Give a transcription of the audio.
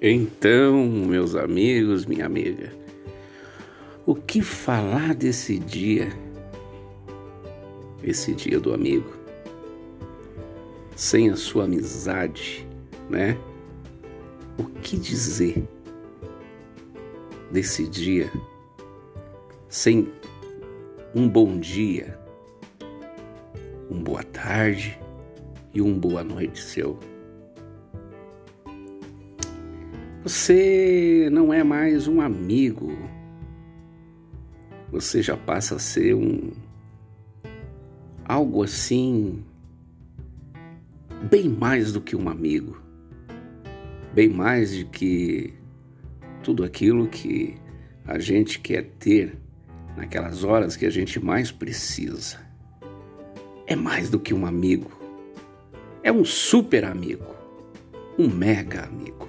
Então, meus amigos, minha amiga, o que falar desse dia? Esse dia do amigo? Sem a sua amizade, né? O que dizer desse dia sem um bom dia, um boa tarde e um boa noite seu? Você não é mais um amigo. Você já passa a ser um algo assim bem mais do que um amigo. Bem mais de que tudo aquilo que a gente quer ter naquelas horas que a gente mais precisa. É mais do que um amigo. É um super amigo. Um mega amigo.